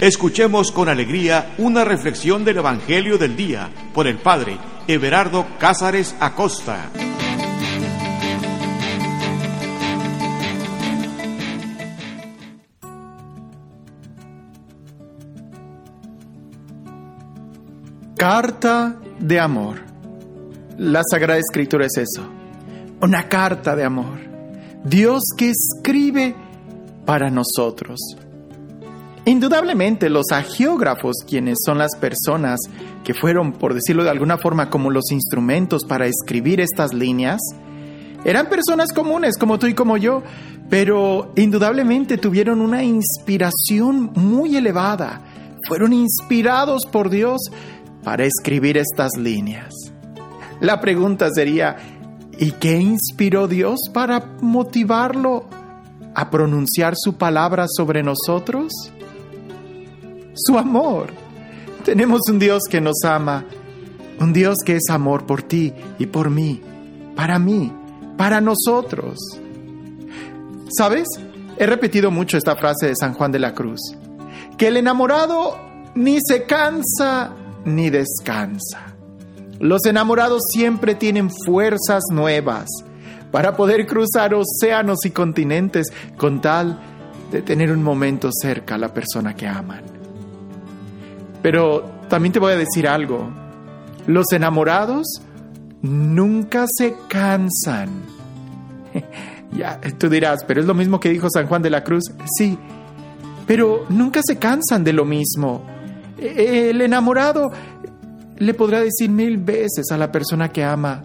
Escuchemos con alegría una reflexión del Evangelio del Día por el Padre Everardo Cázares Acosta. Carta de amor. La Sagrada Escritura es eso. Una carta de amor. Dios que escribe para nosotros. Indudablemente los agiógrafos, quienes son las personas que fueron, por decirlo de alguna forma, como los instrumentos para escribir estas líneas, eran personas comunes como tú y como yo, pero indudablemente tuvieron una inspiración muy elevada. Fueron inspirados por Dios para escribir estas líneas. La pregunta sería, ¿y qué inspiró Dios para motivarlo a pronunciar su palabra sobre nosotros? Su amor. Tenemos un Dios que nos ama, un Dios que es amor por ti y por mí, para mí, para nosotros. ¿Sabes? He repetido mucho esta frase de San Juan de la Cruz, que el enamorado ni se cansa ni descansa. Los enamorados siempre tienen fuerzas nuevas para poder cruzar océanos y continentes con tal de tener un momento cerca a la persona que aman. Pero también te voy a decir algo. Los enamorados nunca se cansan. ya, tú dirás, pero es lo mismo que dijo San Juan de la Cruz. Sí, pero nunca se cansan de lo mismo. El enamorado le podrá decir mil veces a la persona que ama,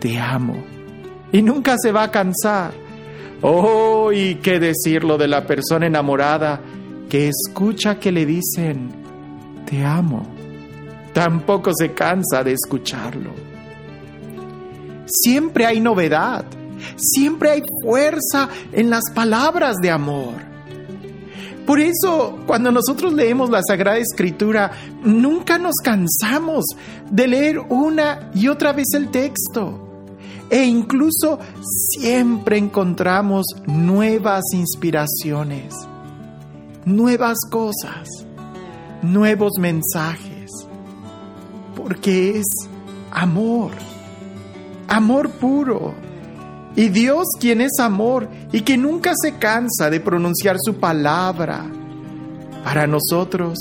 te amo. Y nunca se va a cansar. Oh, y qué decirlo de la persona enamorada que escucha que le dicen, te amo. Tampoco se cansa de escucharlo. Siempre hay novedad, siempre hay fuerza en las palabras de amor. Por eso, cuando nosotros leemos la Sagrada Escritura, nunca nos cansamos de leer una y otra vez el texto. E incluso siempre encontramos nuevas inspiraciones, nuevas cosas nuevos mensajes, porque es amor, amor puro. Y Dios quien es amor y que nunca se cansa de pronunciar su palabra para nosotros.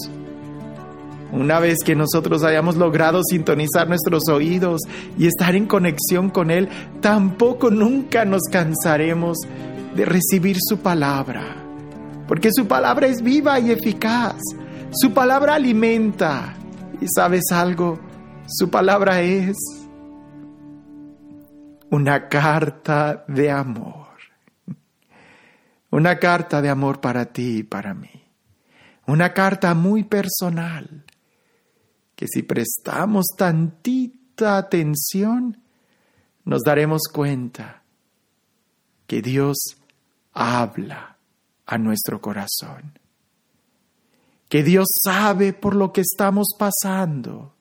Una vez que nosotros hayamos logrado sintonizar nuestros oídos y estar en conexión con Él, tampoco nunca nos cansaremos de recibir su palabra, porque su palabra es viva y eficaz su palabra alimenta. ¿Y sabes algo? Su palabra es una carta de amor. Una carta de amor para ti y para mí. Una carta muy personal que si prestamos tantita atención, nos daremos cuenta que Dios habla a nuestro corazón que Dios sabe por lo que estamos pasando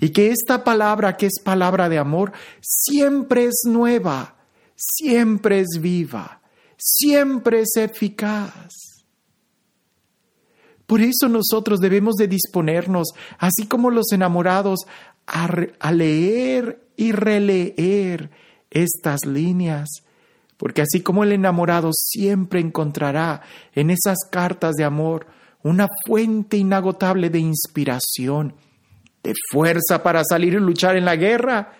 y que esta palabra, que es palabra de amor, siempre es nueva, siempre es viva, siempre es eficaz. Por eso nosotros debemos de disponernos, así como los enamorados, a, a leer y releer estas líneas, porque así como el enamorado siempre encontrará en esas cartas de amor una fuente inagotable de inspiración, de fuerza para salir y luchar en la guerra.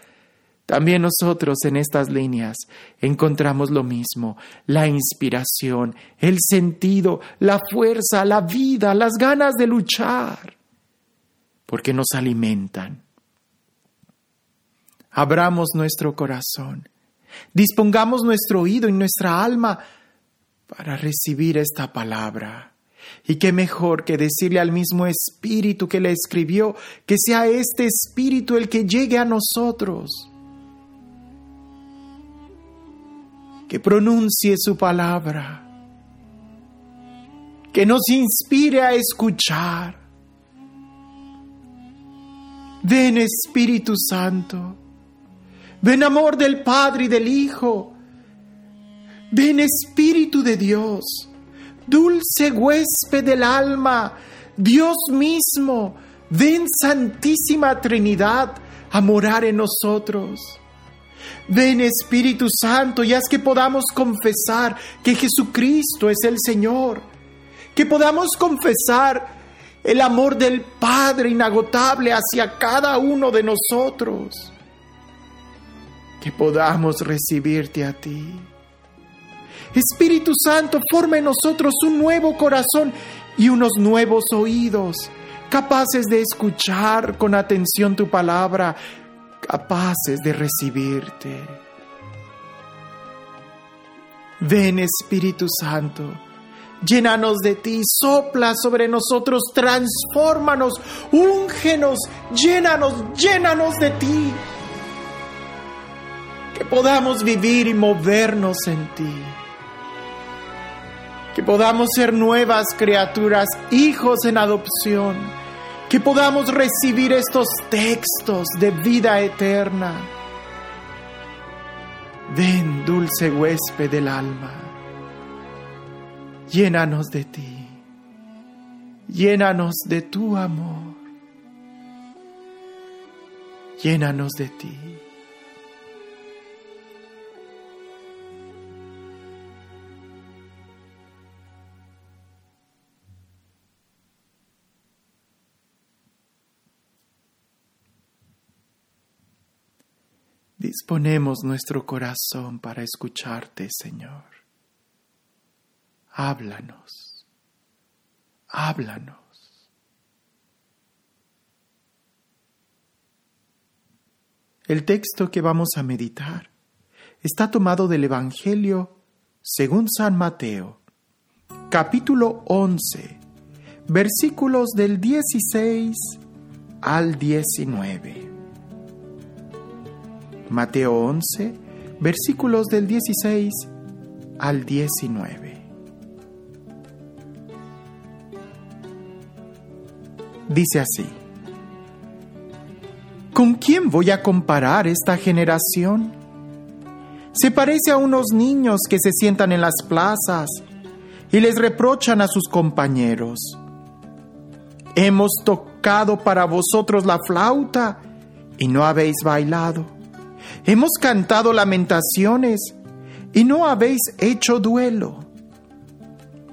También nosotros en estas líneas encontramos lo mismo, la inspiración, el sentido, la fuerza, la vida, las ganas de luchar, porque nos alimentan. Abramos nuestro corazón, dispongamos nuestro oído y nuestra alma para recibir esta palabra y qué mejor que decirle al mismo Espíritu que le escribió, que sea este Espíritu el que llegue a nosotros, que pronuncie su palabra, que nos inspire a escuchar. Ven Espíritu Santo, ven amor del Padre y del Hijo, ven Espíritu de Dios dulce huésped del alma, Dios mismo, ven Santísima Trinidad a morar en nosotros. Ven Espíritu Santo y haz que podamos confesar que Jesucristo es el Señor, que podamos confesar el amor del Padre inagotable hacia cada uno de nosotros, que podamos recibirte a ti. Espíritu Santo, forma en nosotros un nuevo corazón y unos nuevos oídos, capaces de escuchar con atención tu palabra, capaces de recibirte. Ven Espíritu Santo, llénanos de ti, sopla sobre nosotros, transfórmanos, úngenos, llénanos, llénanos de ti. Que podamos vivir y movernos en ti. Que podamos ser nuevas criaturas, hijos en adopción. Que podamos recibir estos textos de vida eterna. Ven, dulce huésped del alma. Llénanos de ti. Llénanos de tu amor. Llénanos de ti. Disponemos nuestro corazón para escucharte, Señor. Háblanos, háblanos. El texto que vamos a meditar está tomado del Evangelio según San Mateo, capítulo 11, versículos del 16 al 19. Mateo 11, versículos del 16 al 19. Dice así, ¿con quién voy a comparar esta generación? Se parece a unos niños que se sientan en las plazas y les reprochan a sus compañeros. Hemos tocado para vosotros la flauta y no habéis bailado. Hemos cantado lamentaciones y no habéis hecho duelo.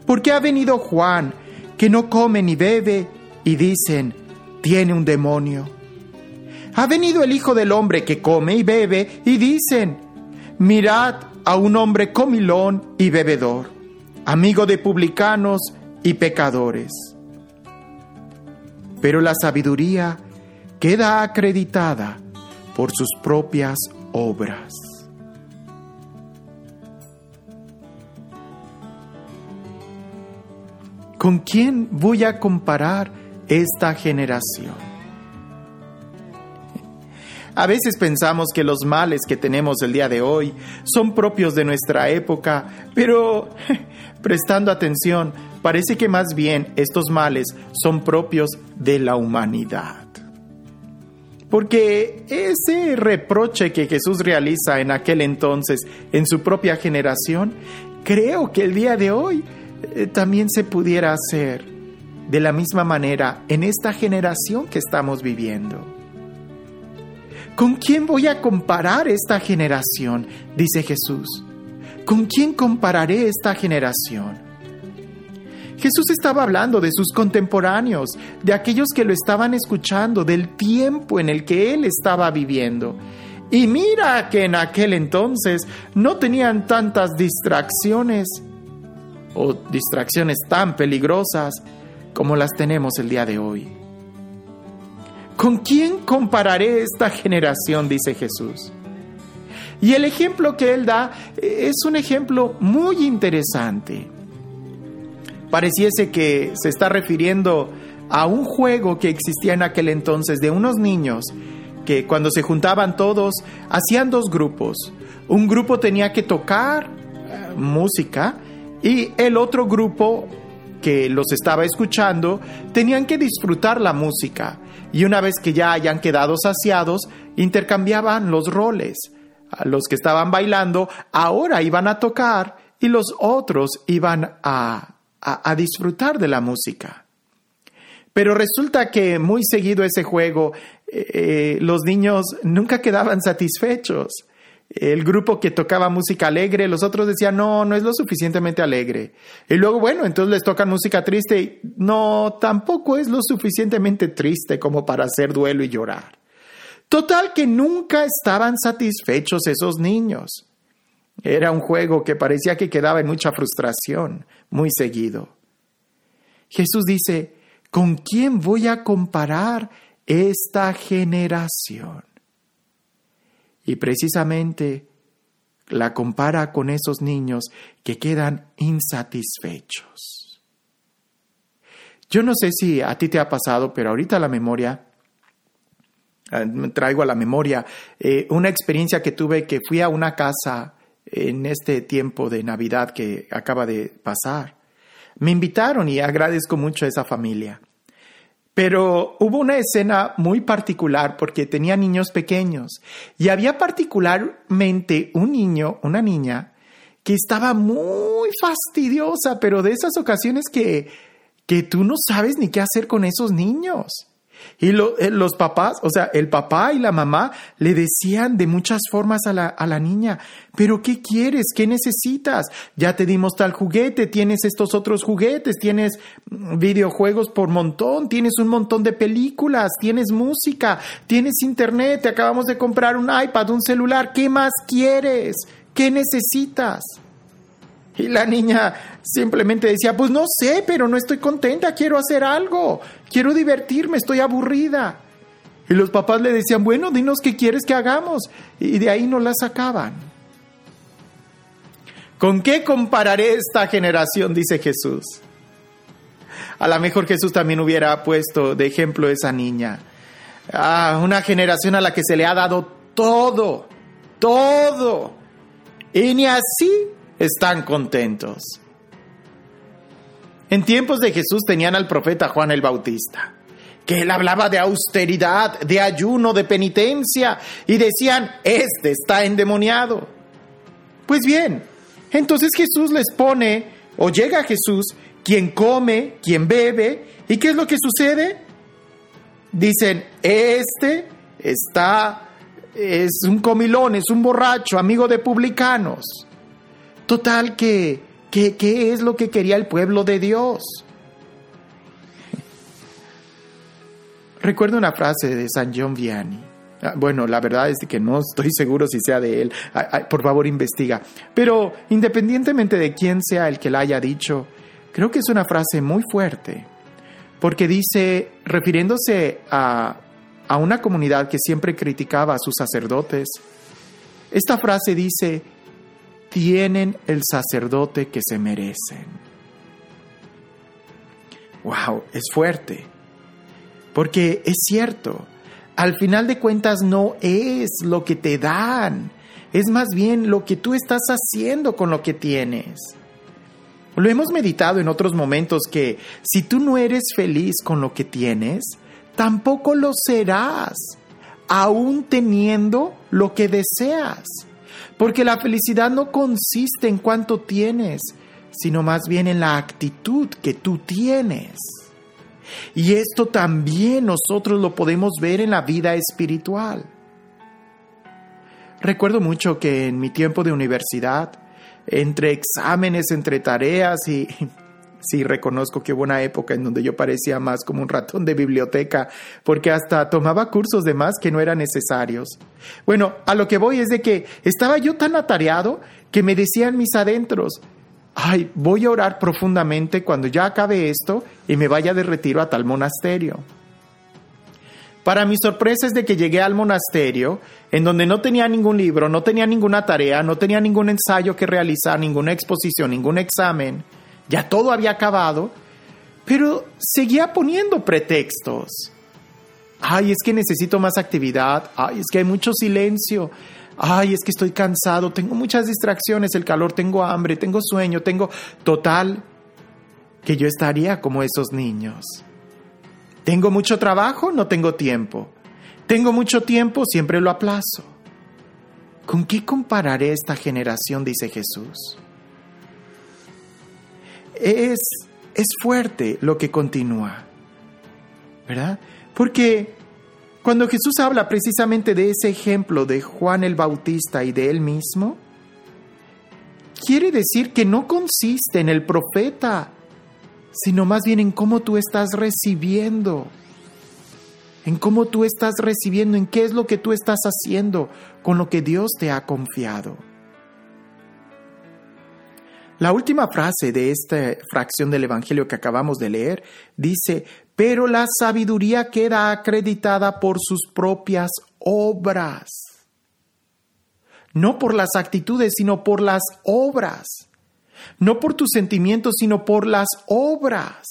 Porque ha venido Juan, que no come ni bebe, y dicen, tiene un demonio. Ha venido el Hijo del Hombre que come y bebe, y dicen, mirad a un hombre comilón y bebedor, amigo de publicanos y pecadores. Pero la sabiduría queda acreditada por sus propias obras. ¿Con quién voy a comparar esta generación? A veces pensamos que los males que tenemos el día de hoy son propios de nuestra época, pero prestando atención, parece que más bien estos males son propios de la humanidad. Porque ese reproche que Jesús realiza en aquel entonces en su propia generación, creo que el día de hoy eh, también se pudiera hacer de la misma manera en esta generación que estamos viviendo. ¿Con quién voy a comparar esta generación? dice Jesús. ¿Con quién compararé esta generación? Jesús estaba hablando de sus contemporáneos, de aquellos que lo estaban escuchando, del tiempo en el que él estaba viviendo. Y mira que en aquel entonces no tenían tantas distracciones o distracciones tan peligrosas como las tenemos el día de hoy. ¿Con quién compararé esta generación? dice Jesús. Y el ejemplo que él da es un ejemplo muy interesante pareciese que se está refiriendo a un juego que existía en aquel entonces de unos niños que cuando se juntaban todos hacían dos grupos. Un grupo tenía que tocar eh, música y el otro grupo que los estaba escuchando tenían que disfrutar la música y una vez que ya hayan quedado saciados intercambiaban los roles. los que estaban bailando ahora iban a tocar y los otros iban a a, disfrutar de la música. Pero resulta que muy seguido ese juego, eh, eh, los niños nunca quedaban satisfechos. El grupo que tocaba música alegre, los otros decían, no, no es lo suficientemente alegre. Y luego, bueno, entonces les tocan música triste no, tampoco es lo suficientemente triste como para hacer duelo y llorar. Total que nunca estaban satisfechos esos niños. Era un juego que parecía que quedaba en mucha frustración, muy seguido. Jesús dice, ¿con quién voy a comparar esta generación? Y precisamente la compara con esos niños que quedan insatisfechos. Yo no sé si a ti te ha pasado, pero ahorita la memoria, eh, traigo a la memoria eh, una experiencia que tuve que fui a una casa en este tiempo de Navidad que acaba de pasar. Me invitaron y agradezco mucho a esa familia. Pero hubo una escena muy particular porque tenía niños pequeños y había particularmente un niño, una niña, que estaba muy fastidiosa, pero de esas ocasiones que, que tú no sabes ni qué hacer con esos niños. Y eh, los papás, o sea, el papá y la mamá le decían de muchas formas a la, a la niña, pero ¿qué quieres? ¿Qué necesitas? Ya te dimos tal juguete, tienes estos otros juguetes, tienes mm, videojuegos por montón, tienes un montón de películas, tienes música, tienes internet, te acabamos de comprar un iPad, un celular, ¿qué más quieres? ¿Qué necesitas? Y la niña simplemente decía, pues no sé, pero no estoy contenta, quiero hacer algo, quiero divertirme, estoy aburrida. Y los papás le decían, bueno, dinos qué quieres que hagamos. Y de ahí no la sacaban. ¿Con qué compararé esta generación? dice Jesús. A lo mejor Jesús también hubiera puesto de ejemplo esa niña. Ah, una generación a la que se le ha dado todo, todo. Y ni así están contentos. En tiempos de Jesús tenían al profeta Juan el Bautista, que él hablaba de austeridad, de ayuno, de penitencia, y decían, este está endemoniado. Pues bien, entonces Jesús les pone, o llega Jesús, quien come, quien bebe, ¿y qué es lo que sucede? Dicen, este está, es un comilón, es un borracho, amigo de publicanos. Total que, ¿qué es lo que quería el pueblo de Dios? Recuerdo una frase de San John Vianney. Ah, bueno, la verdad es que no estoy seguro si sea de él. Por favor, investiga. Pero independientemente de quién sea el que la haya dicho, creo que es una frase muy fuerte. Porque dice, refiriéndose a, a una comunidad que siempre criticaba a sus sacerdotes, esta frase dice, tienen el sacerdote que se merecen. Wow, es fuerte. Porque es cierto, al final de cuentas no es lo que te dan, es más bien lo que tú estás haciendo con lo que tienes. Lo hemos meditado en otros momentos que si tú no eres feliz con lo que tienes, tampoco lo serás, aún teniendo lo que deseas. Porque la felicidad no consiste en cuánto tienes, sino más bien en la actitud que tú tienes. Y esto también nosotros lo podemos ver en la vida espiritual. Recuerdo mucho que en mi tiempo de universidad, entre exámenes, entre tareas y Sí, reconozco que hubo una época en donde yo parecía más como un ratón de biblioteca, porque hasta tomaba cursos de más que no eran necesarios. Bueno, a lo que voy es de que estaba yo tan atareado que me decían mis adentros, ay, voy a orar profundamente cuando ya acabe esto y me vaya de retiro a tal monasterio. Para mi sorpresa es de que llegué al monasterio, en donde no tenía ningún libro, no tenía ninguna tarea, no tenía ningún ensayo que realizar, ninguna exposición, ningún examen ya todo había acabado, pero seguía poniendo pretextos. Ay, es que necesito más actividad, ay, es que hay mucho silencio, ay, es que estoy cansado, tengo muchas distracciones, el calor, tengo hambre, tengo sueño, tengo total, que yo estaría como esos niños. Tengo mucho trabajo, no tengo tiempo. Tengo mucho tiempo, siempre lo aplazo. ¿Con qué compararé esta generación? dice Jesús es, es fuerte lo que continúa. ¿Verdad? Porque cuando Jesús habla precisamente de ese ejemplo de Juan el Bautista y de él mismo, quiere decir que no consiste en el profeta, sino más bien en cómo tú estás recibiendo, en cómo tú estás recibiendo, en qué es lo que tú estás haciendo con lo que Dios te ha confiado. La última frase de esta fracción del Evangelio que acabamos de leer dice, pero la sabiduría queda acreditada por sus propias obras. No por las actitudes, sino por las obras. No por tus sentimientos, sino por las obras.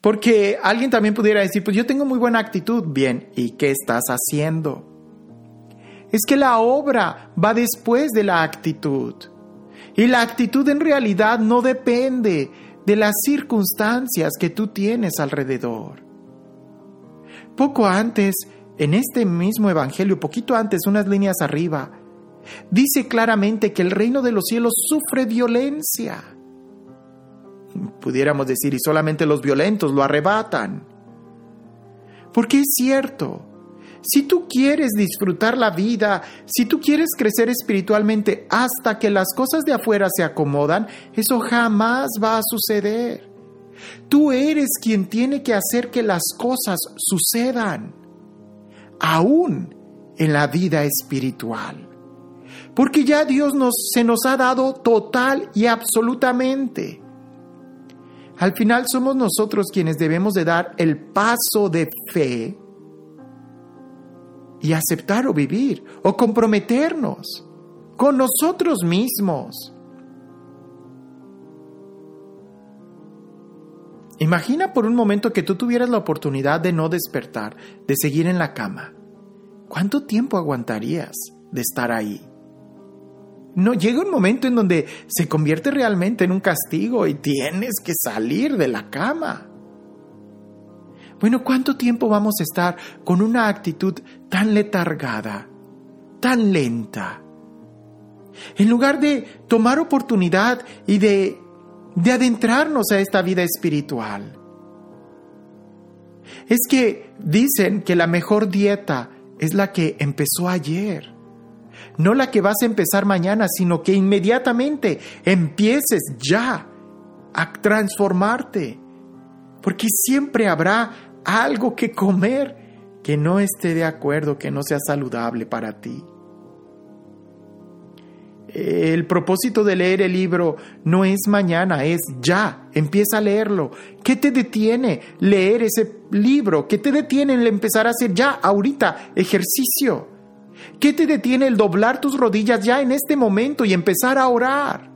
Porque alguien también pudiera decir, pues yo tengo muy buena actitud. Bien, ¿y qué estás haciendo? Es que la obra va después de la actitud. Y la actitud en realidad no depende de las circunstancias que tú tienes alrededor. Poco antes, en este mismo Evangelio, poquito antes, unas líneas arriba, dice claramente que el reino de los cielos sufre violencia. Pudiéramos decir, y solamente los violentos lo arrebatan. Porque es cierto, si tú quieres disfrutar la vida, si tú quieres crecer espiritualmente hasta que las cosas de afuera se acomodan, eso jamás va a suceder. Tú eres quien tiene que hacer que las cosas sucedan, aún en la vida espiritual. Porque ya Dios nos, se nos ha dado total y absolutamente. Al final somos nosotros quienes debemos de dar el paso de fe y aceptar o vivir o comprometernos con nosotros mismos. Imagina por un momento que tú tuvieras la oportunidad de no despertar, de seguir en la cama. ¿Cuánto tiempo aguantarías de estar ahí? No llega un momento en donde se convierte realmente en un castigo y tienes que salir de la cama. Bueno, ¿cuánto tiempo vamos a estar con una actitud tan letargada, tan lenta? En lugar de tomar oportunidad y de, de adentrarnos a esta vida espiritual. Es que dicen que la mejor dieta es la que empezó ayer. No la que vas a empezar mañana, sino que inmediatamente empieces ya a transformarte. Porque siempre habrá algo que comer que no esté de acuerdo, que no sea saludable para ti. El propósito de leer el libro no es mañana, es ya. Empieza a leerlo. ¿Qué te detiene leer ese libro? ¿Qué te detiene el empezar a hacer ya, ahorita, ejercicio? ¿Qué te detiene el doblar tus rodillas ya en este momento y empezar a orar?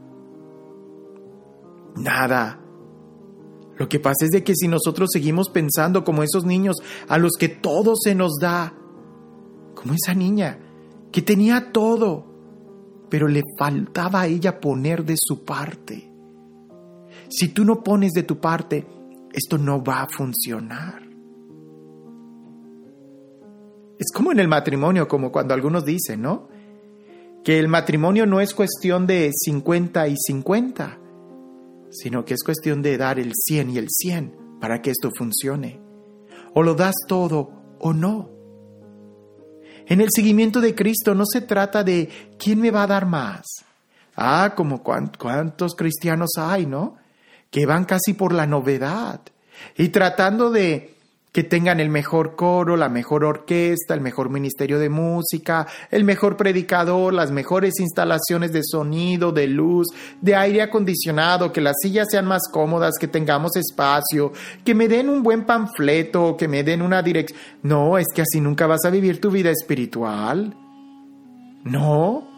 Nada. Lo que pasa es de que si nosotros seguimos pensando como esos niños a los que todo se nos da, como esa niña que tenía todo, pero le faltaba a ella poner de su parte. Si tú no pones de tu parte, esto no va a funcionar. Es como en el matrimonio, como cuando algunos dicen, ¿no? Que el matrimonio no es cuestión de 50 y 50 sino que es cuestión de dar el 100 y el 100 para que esto funcione. O lo das todo o no. En el seguimiento de Cristo no se trata de quién me va a dar más. Ah, como cuántos cristianos hay, ¿no? Que van casi por la novedad y tratando de que tengan el mejor coro, la mejor orquesta, el mejor ministerio de música, el mejor predicador, las mejores instalaciones de sonido, de luz, de aire acondicionado, que las sillas sean más cómodas, que tengamos espacio, que me den un buen panfleto, que me den una dirección. No, es que así nunca vas a vivir tu vida espiritual. No,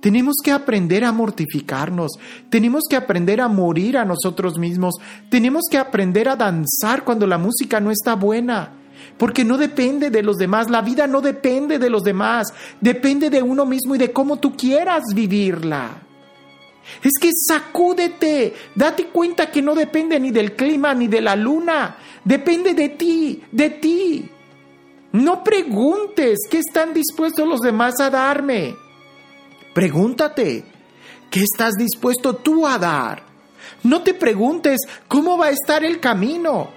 tenemos que aprender a mortificarnos, tenemos que aprender a morir a nosotros mismos, tenemos que aprender a danzar cuando la música no está buena, porque no depende de los demás, la vida no depende de los demás, depende de uno mismo y de cómo tú quieras vivirla. Es que sacúdete, date cuenta que no depende ni del clima ni de la luna, depende de ti, de ti. No preguntes qué están dispuestos los demás a darme. Pregúntate, ¿qué estás dispuesto tú a dar? No te preguntes cómo va a estar el camino.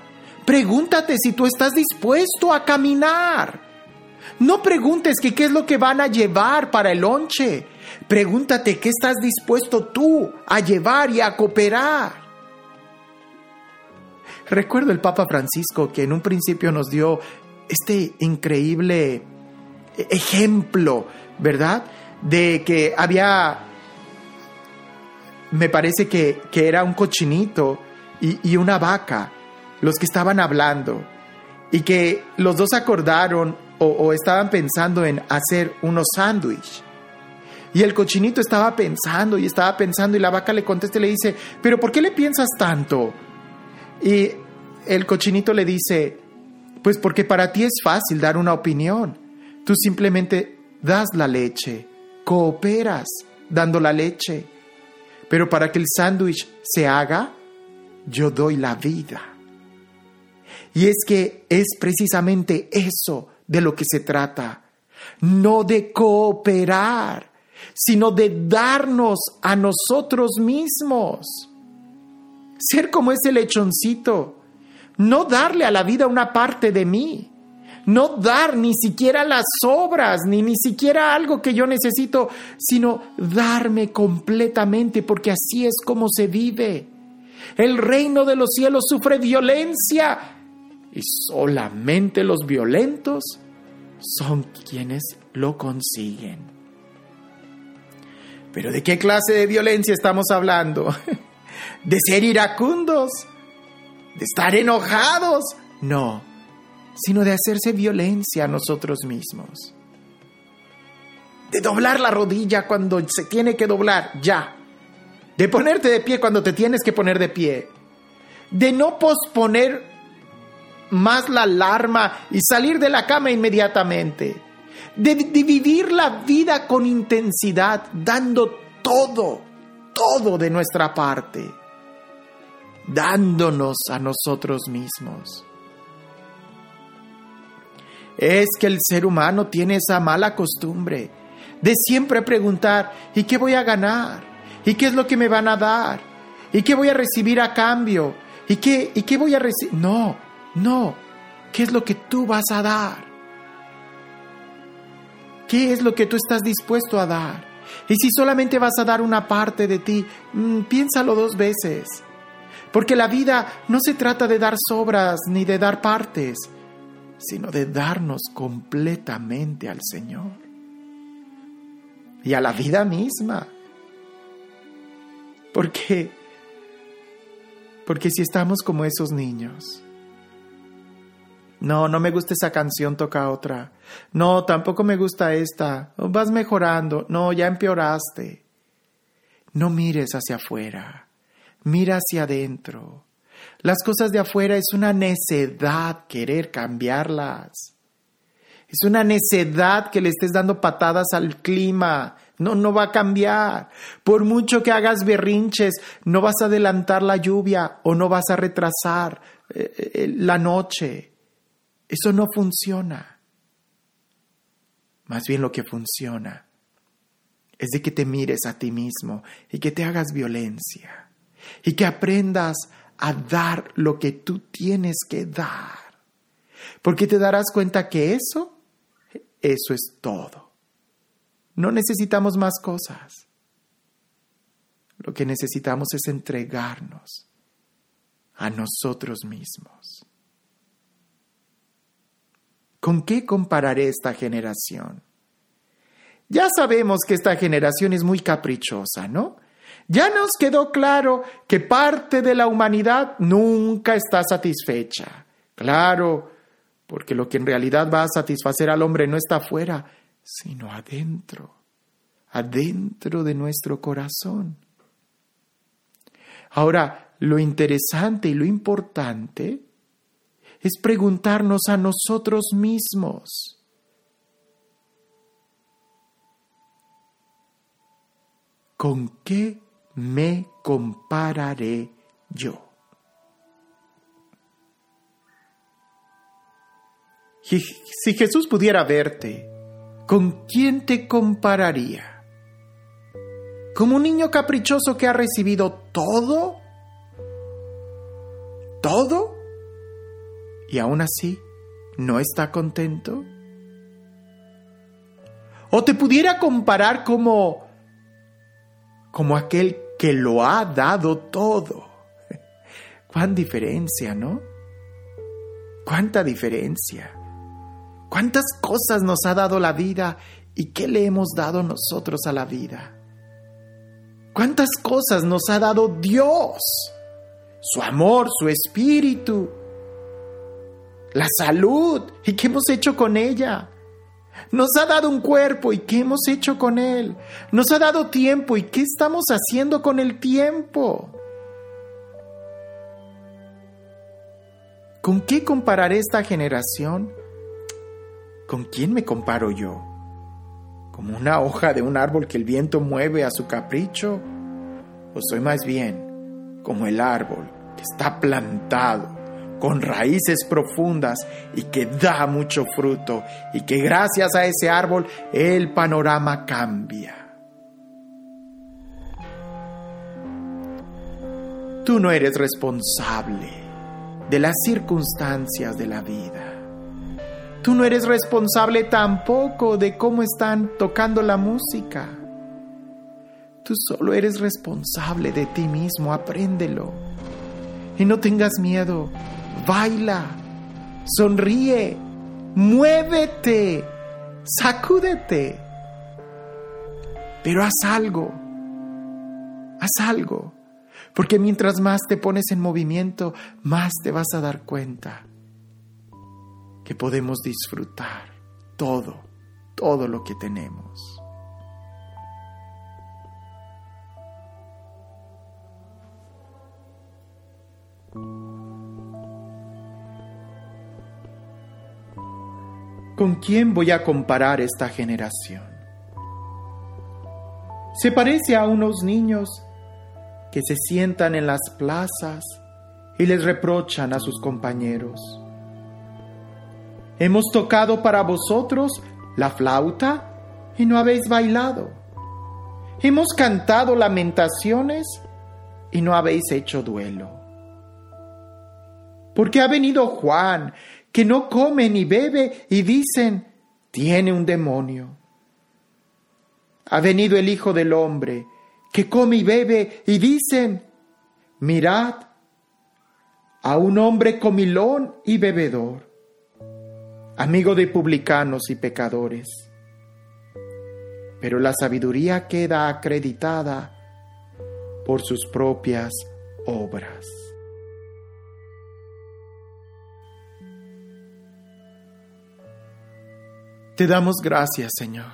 Pregúntate si tú estás dispuesto a caminar. No preguntes que qué es lo que van a llevar para el lonche. Pregúntate qué estás dispuesto tú a llevar y a cooperar. Recuerdo el Papa Francisco que en un principio nos dio este increíble ejemplo, ¿verdad? De que había, me parece que, era un cochinito y, y una vaca los que estaban hablando y que los dos acordaron o, estaban pensando en hacer unos sándwiches. Y el cochinito estaba pensando y estaba pensando y la vaca le contesta y le dice, pero ¿por qué le piensas tanto? Y el cochinito le dice, pues porque para ti es fácil dar una opinión. Tú simplemente das la leche, cooperas dando la leche. Pero para que el sándwich se haga, yo doy la vida. Y es que es precisamente eso de lo que se trata. No de cooperar, sino de darnos a nosotros mismos. Ser como ese lechoncito. No darle a la vida una parte de mí. No dar ni siquiera las obras, ni ni siquiera algo que yo necesito, sino darme completamente, porque así es como se vive. El reino de los cielos sufre violencia y solamente los violentos son quienes lo consiguen. Pero ¿de qué clase de violencia estamos hablando? ¿De ser iracundos? ¿De estar enojados? No, sino de hacerse violencia a nosotros mismos. De doblar la rodilla cuando se tiene que doblar, ya. De ponerte de pie cuando te tienes que poner de pie. De no posponer más la alarma y salir de la cama inmediatamente. De, vivir la vida con intensidad, dando todo, todo de nuestra parte, dándonos a nosotros mismos. Es que el ser humano tiene esa mala costumbre de siempre preguntar, ¿y qué voy a ganar? ¿Y qué es lo que me van a dar? ¿Y qué voy a recibir a cambio? ¿Y qué, y qué voy a recibir? No, no, ¿qué es lo que tú vas a dar? ¿Qué es lo que tú estás dispuesto a dar? Y si solamente vas a dar una parte de ti, mm, piénsalo dos veces. Porque la vida no se trata de dar sobras ni de dar partes, sino de darnos completamente al Señor y a la vida misma. Porque, porque si estamos como esos niños, no, no me gusta esa canción, toca otra. No, tampoco me gusta esta. Vas mejorando. No, ya empeoraste. No mires hacia afuera. Mira hacia adentro. Las cosas de afuera es una necedad querer cambiarlas. Es una necedad que le estés dando patadas al clima. No, no va a cambiar. Por mucho que hagas berrinches, no vas a adelantar la lluvia o no vas a retrasar eh, eh, la noche. Eso no funciona. Más bien lo que funciona es de que te mires a ti mismo y que te hagas violencia y que aprendas a dar lo que tú tienes que dar. Porque te darás cuenta que eso, eso es todo. No necesitamos más cosas. Lo que necesitamos es entregarnos a nosotros mismos. ¿Con qué compararé esta generación? Ya sabemos que esta generación es muy caprichosa, ¿no? Ya nos quedó claro que parte de la humanidad nunca está satisfecha. Claro, porque lo que en realidad va a satisfacer al hombre no está afuera, sino adentro, adentro de nuestro corazón. Ahora, lo interesante y lo importante es preguntarnos a nosotros mismos. ¿Con qué me compararé yo? Si Jesús pudiera verte, ¿con quién te compararía? ¿Como un niño caprichoso que ha recibido todo? ¿Todo? y aún así no está contento? O te pudiera comparar como como aquel que lo ha dado todo. Cuán diferencia, ¿no? Cuánta diferencia. Cuántas cosas nos ha dado la vida y qué le hemos dado nosotros a la vida. Cuántas cosas nos ha dado Dios. Su amor, su espíritu, la salud. ¿Y qué hemos hecho con ella? Nos ha dado un cuerpo y qué hemos hecho con él. Nos ha dado tiempo y qué estamos haciendo con el tiempo. ¿Con qué compararé esta generación? ¿Con quién me comparo yo? ¿Como una hoja de un árbol que el viento mueve a su capricho? ¿O soy más bien como el árbol que está plantado con raíces profundas y que da mucho fruto y que gracias a ese árbol el panorama cambia. Tú no eres responsable de las circunstancias de la vida. Tú no eres responsable tampoco de cómo están tocando la música. Tú solo eres responsable de ti mismo, apréndelo. Y no tengas miedo, baila, sonríe, muévete, sacúdete. Pero haz algo, haz algo, porque mientras más te pones en movimiento, más te vas a dar cuenta que podemos disfrutar todo, todo lo que tenemos. ¿Con quién voy a comparar esta generación? Se parece a unos niños que se sientan en las plazas y les reprochan a sus compañeros. Hemos tocado para vosotros la flauta y no habéis bailado. Hemos cantado lamentaciones y no habéis hecho duelo. Porque ha venido Juan que no come ni bebe y dicen, tiene un demonio. Ha venido el Hijo del Hombre, que come y bebe y dicen, mirad a un hombre comilón y bebedor, amigo de publicanos y pecadores. Pero la sabiduría queda acreditada por sus propias obras. Te damos gracias, Señor,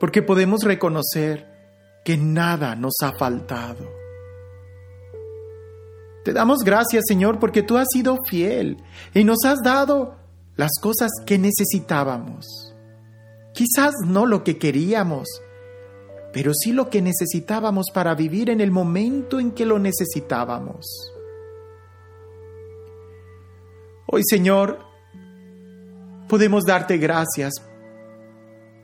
porque podemos reconocer que nada nos ha faltado. Te damos gracias, Señor, porque tú has sido fiel y nos has dado las cosas que necesitábamos. Quizás no lo que queríamos, pero sí lo que necesitábamos para vivir en el momento en que lo necesitábamos. Hoy, Señor, podemos darte gracias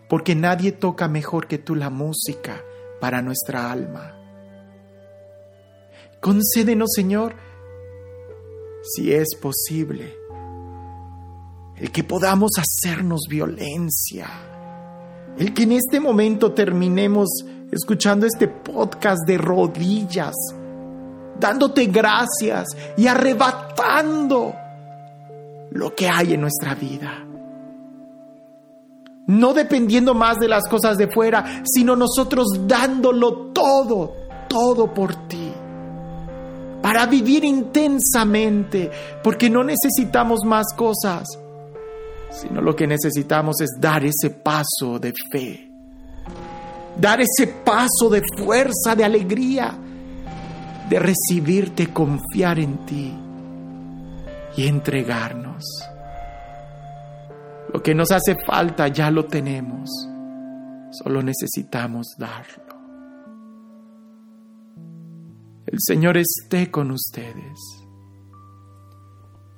porque nadie toca mejor que tú la música para nuestra alma. Concédenos, Señor, si es posible, el que podamos hacernos violencia, el que en este momento terminemos escuchando este podcast de rodillas, dándote gracias y arrebatando lo que hay en nuestra vida no dependiendo más de las cosas de fuera, sino nosotros dándolo todo, todo por ti, para vivir intensamente, porque no necesitamos más cosas, sino lo que necesitamos es dar ese paso de fe, dar ese paso de fuerza, de alegría, de recibirte, confiar en ti y entregarnos. Lo que nos hace falta ya lo tenemos. Solo necesitamos darlo. El Señor esté con ustedes.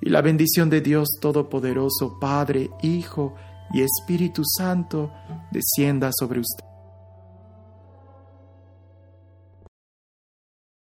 Y la bendición de Dios Todopoderoso, Padre, Hijo y Espíritu Santo, descienda sobre ustedes.